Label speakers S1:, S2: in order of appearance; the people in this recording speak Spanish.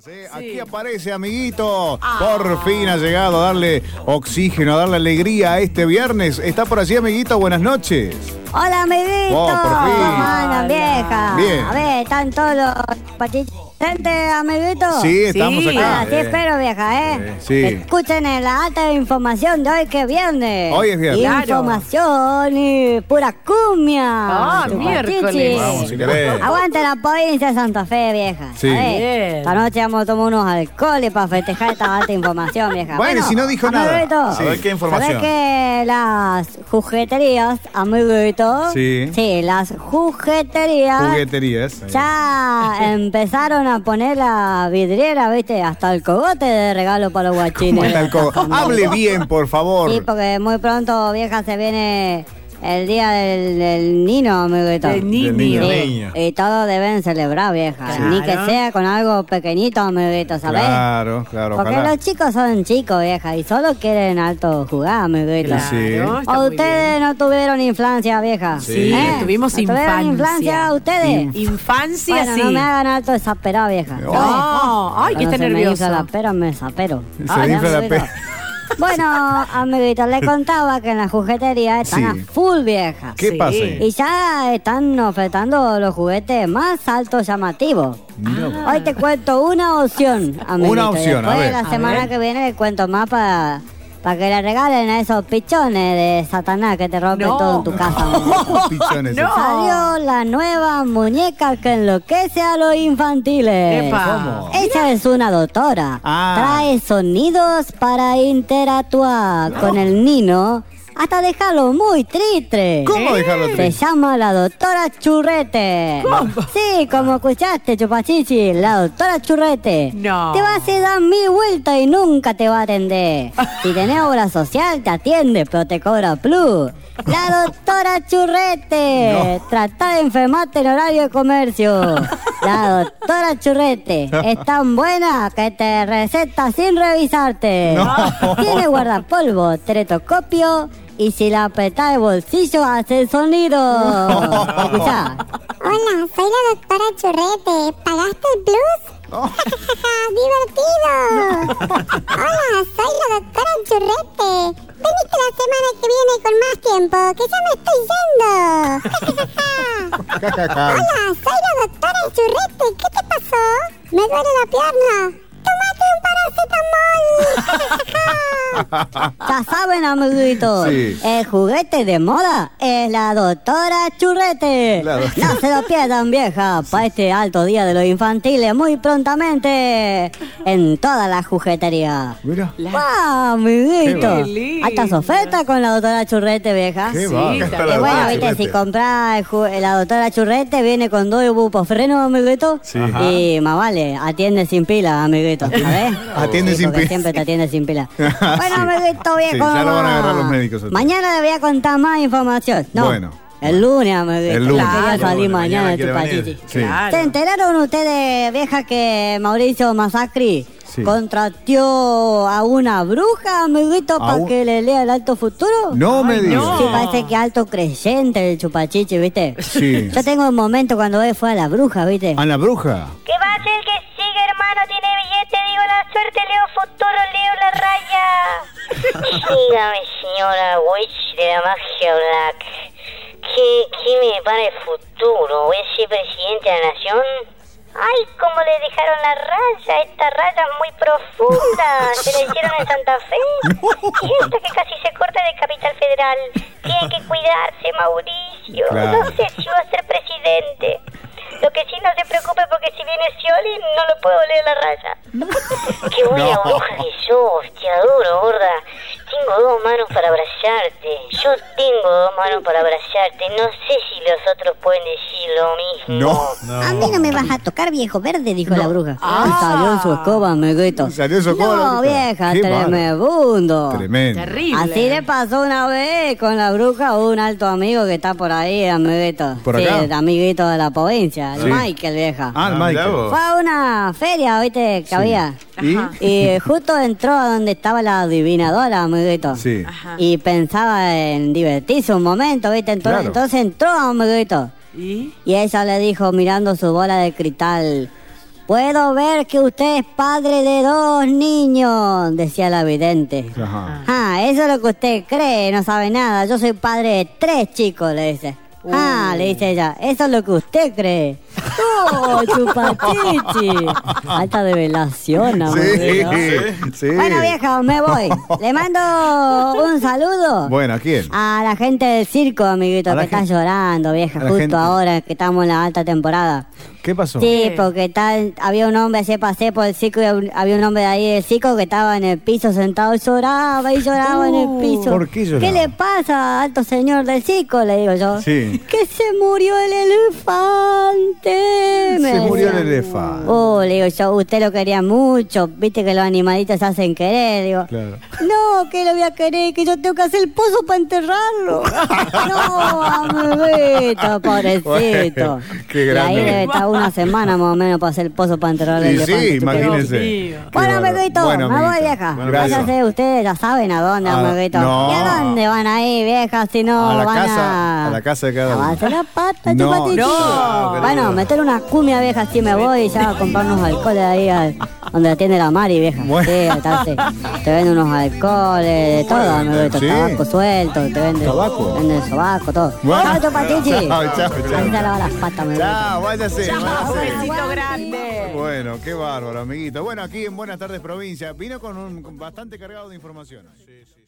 S1: Sí, Aquí aparece, amiguito. Por fin ha llegado a darle oxígeno, a darle alegría a este viernes. ¿Está por allí, amiguito? Buenas noches.
S2: Hola, amiguito.
S1: Oh, por fin.
S2: ¿Cómo andan, vieja?
S1: Bien.
S2: A ver, ¿están todos los patitos amiguito?
S1: Sí, estamos
S3: Sí.
S1: acá.
S2: Ah, sí,
S1: Eh,
S2: espero, vieja, ¿eh?
S1: Sí.
S2: Que Escuchen en la alta información de hoy que es viernes.
S1: Hoy es viernes.
S3: Claro.
S2: Información y pura cumbia.
S3: Miércoles.
S1: Vamos, si querés.
S2: Aguante la provincia de Santa Fe, vieja.
S1: Sí.
S2: A ver. Esta noche vamos a tomar unos alcoholes para festejar esta alta información, vieja.
S1: Bueno, si no dijo nada. Sí. A ver, ¿qué información?
S2: ¿Sabés que las jugueterías, amiguito?
S1: Sí.
S2: Sí, las jugueterías
S1: Jugueterías.
S2: ya empezaron a poner la vidriera, ¿viste? Hasta el cogote de regalo para los guachines.
S1: Hable bien, por favor.
S2: Sí, porque muy pronto, vieja, se viene el día del, del niño, amiguito.
S3: Del niño.
S1: Niño.
S2: y todos deben celebrar, vieja.
S3: Claro.
S2: Ni que sea con algo pequeñito, amiguito, ¿sabes?
S1: Claro, claro,
S2: Porque
S1: ojalá.
S2: los chicos son chicos, vieja, y solo quieren alto jugar, amiguito.
S1: Sí.
S2: ¿O ustedes no tuvieron infancia, vieja?
S3: Sí,
S2: ¿Eh?
S3: tuvimos
S2: ¿No ¿Tuvieron
S3: infancia.
S2: infancia ustedes?
S3: Infancia,
S2: bueno,
S3: sí.
S2: no me hagan alto desaperado, vieja.
S1: Oh.
S3: No, ay, que está
S2: me
S3: nervioso.
S2: infla la pera, me zapero.
S1: Se
S2: Ay,
S1: infla la pera.
S2: Bueno, amiguito, le contaba que en la juguetería están
S1: Sí.
S2: a full vieja.
S1: ¿Qué
S3: Sí.
S1: pasa?
S2: Y ya están ofertando los juguetes más altos llamativos.
S1: No.
S2: Hoy te cuento una opción, amiguito.
S1: Una opción, a
S2: Después
S1: ver.
S2: la
S3: A
S2: semana
S3: ver.
S2: que viene le cuento más para para que le regalen a esos pichones de Satanás que te rompen
S3: No.
S2: todo en tu casa. amiguito.
S1: Pichones.
S3: No.
S2: Salió la nueva muñeca que enloquece a los infantiles.
S1: ¿Cómo?
S2: Ella es una doctora.
S1: Ah.
S2: Trae sonidos para interactuar con el niño hasta dejarlo muy triste.
S1: ¿Cómo dejarlo
S2: Se
S1: triste?
S2: llama la doctora Churrete. Sí, como escuchaste, chupachichi, la doctora Churrete.
S3: No.
S2: Te va a hacer dar mil vueltas y nunca te va a atender. Si tenés obra social, te atiende, pero te cobra plus. La doctora Churrete. Trata de enfermarte en horario de comercio. La doctora Churrete es tan buena que te receta sin revisarte.
S1: No.
S2: Tiene guardapolvo, teletoscopio y si la apretás el bolsillo hace sonido. Escuchá.
S4: Hola, soy la doctora Churrete. ¿Pagaste el plus? ¡Divertido! Hola, soy la doctora Churrete. Veniste la semana que viene con más tiempo, que ya me estoy yendo.
S1: Ja, ja, ja.
S4: Hola, soy la doctora Churrete. ¿Qué te pasó? Me duele la pierna. ¡Tómate un paracetamol!
S2: Ya saben, amiguitos,
S1: Sí.
S2: el juguete de moda es la doctora Churrete.
S1: La doctora-
S2: No se lo pierdan, vieja, para este alto día de los infantiles muy prontamente en toda la juguetería.
S1: Mira.
S2: ¡Wow, amiguito!
S3: Qué lindo.
S2: Altas ofertas con la doctora Churrete, vieja.
S1: Qué
S3: Sí,
S2: Y
S3: bien.
S2: bueno, viste, si compras la doctora Churrete, viene con dos bupos frenos, amiguito.
S1: Sí.
S2: Y más vale, atiende sin pila, amiguito. ¿sabes?
S1: Atiende sin pila.
S2: Siempre te atiende sin pila. Bueno,
S1: Sí.
S2: amiguito viejo.
S1: Sí, ya lo van a agarrar los médicos.
S2: Mañana le voy a contar más información. No,
S1: Bueno.
S2: El lunes, amiguito.
S1: El lunes.
S3: Claro,
S2: salir mañana de
S1: quiere
S2: tu
S1: venir.
S2: pachichi.
S1: Sí.
S3: Claro.
S2: ¿Se enteraron ustedes, vieja, que Mauricio Masacri
S1: Sí.
S2: contrató a una bruja, amiguito,
S1: ¿A
S2: para
S1: un-
S2: que le lea el alto futuro?
S1: No me digas.
S3: no.
S2: Sí, parece que alto creyente el chupachichi, ¿viste?
S1: Sí.
S2: Yo tengo un momento cuando él fue a la bruja, ¿viste?
S1: ¿A la bruja?
S5: ¿Qué va suerte, leo futuro, leo la raya. Dígame, señora Witch de la magia black. ¿Qué, qué me para el futuro? ¿Voy a ser presidente de la nación? Ay, cómo le dejaron la raya, esta raya es muy profunda. Se la hicieron en Santa Fe. Y esta que casi se corta de Capital Federal. Tiene que cuidarse, Mauricio.
S1: Claro.
S5: No sé si va a ser presidente. Lo que sí no se preocupe porque si viene Scioli no lo puedo leer la raya. Qué buena
S1: No.
S5: bruja que sos, te adoro, gorda. Tengo dos manos para abrazarte. Yo tengo dos manos para abrazarte. No sé si los otros pueden decir lo mismo.
S1: No.
S2: A mí no me vas a tocar, viejo verde, dijo la bruja.
S3: Ah.
S2: Salió en su escoba, amiguito.
S1: Salió en su escoba
S2: No, vieja, tremebundo.
S1: Tremendo.
S3: Terrible.
S2: Así le pasó una vez con la bruja un alto amigo que está por ahí, amiguito.
S1: ¿Por
S2: sí,
S1: acá?
S2: el amiguito de la provincia, el
S1: Sí.
S2: Michael, vieja.
S1: Ah, el
S6: Ah,
S1: Michael.
S2: Fue a una feria, viste, que había.
S1: ¿Y?
S3: Ajá.
S2: Y justo entró a donde estaba la adivinadora, amiguito.
S1: Sí.
S3: Ajá.
S2: Y pensaba en divertirse un momento, ¿viste? Entonces,
S1: Claro.
S2: entonces entró, amiguito.
S3: ¿Y?
S2: Y ella le dijo, mirando su bola de cristal, Puedo ver que usted es padre de dos niños, decía la vidente.
S1: Ajá.
S2: Ah, eso es lo que usted cree, no sabe nada. Yo soy padre de tres chicos, le dice. Ah, le dice ella, eso es lo que usted cree. ¡Oh, chupatichi! Alta revelación, amor.
S1: Sí, sí.
S2: Bueno, vieja, me voy. Le mando un saludo.
S1: Bueno, ¿a quién?
S2: A la gente del circo, amiguito, que está llorando, vieja, justo
S1: gente-
S2: ahora que estamos en la alta temporada.
S1: ¿Qué pasó?
S2: Sí, porque tal, había un hombre, se pasé por el circo y hab- había un hombre de ahí del circo que estaba en el piso sentado y lloraba y lloraba en el piso.
S1: ¿Por qué lloraba?
S2: le pasa, alto señor del circo? Le digo yo.
S1: Sí.
S2: Que se murió el elefante. Me
S1: Se murió el elefante.
S2: Oh, le digo yo, usted lo quería mucho, viste que los animalitos se hacen querer, digo.
S1: Claro.
S2: No, que lo voy a querer, que yo tengo que hacer el pozo para enterrarlo. no, amiguito, pobrecito.
S1: Bueno, qué
S2: Y
S1: grande.
S2: ahí debe estar una semana más o menos para hacer el pozo para enterrarlo.
S1: Y sí, imagínense.
S2: Bueno, amiguito,
S1: Bueno,
S2: me voy, vieja.
S1: Bueno.
S2: Váyanse ustedes, ya saben a dónde,
S1: Ah,
S2: amiguito.
S1: no.
S2: ¿Y a dónde van a ir, vieja? Si no,
S1: A la
S2: van
S1: casa-
S2: a...
S1: a la casa de cada uno.
S2: Lavarse la pata,
S1: No,
S3: no,
S2: Bueno,
S1: querido.
S2: Meter una cumbia, vieja, así me voy y ya a comprar unos alcoholes ahí al- donde atiende la Mari, vieja.
S1: Bueno.
S2: Sí, ahí está, sí. Te venden unos alcoholes, de todo, amiguito.
S1: Sí.
S2: Tabaco suelto, te venden...
S1: ¿Tabaco?
S2: Venden sobaco, todo.
S1: Bueno.
S2: Chao.
S1: Chao, chao, chao.
S2: Ahí se lava las patas, amiguito.
S1: Chao, váyase,
S3: Un
S1: váyase.
S3: besito grande.
S1: Bueno, qué bárbaro, amiguito. Bueno, aquí en Buenas tardes, provincia. Vino con un con bastante cargado de información. Sí, sí.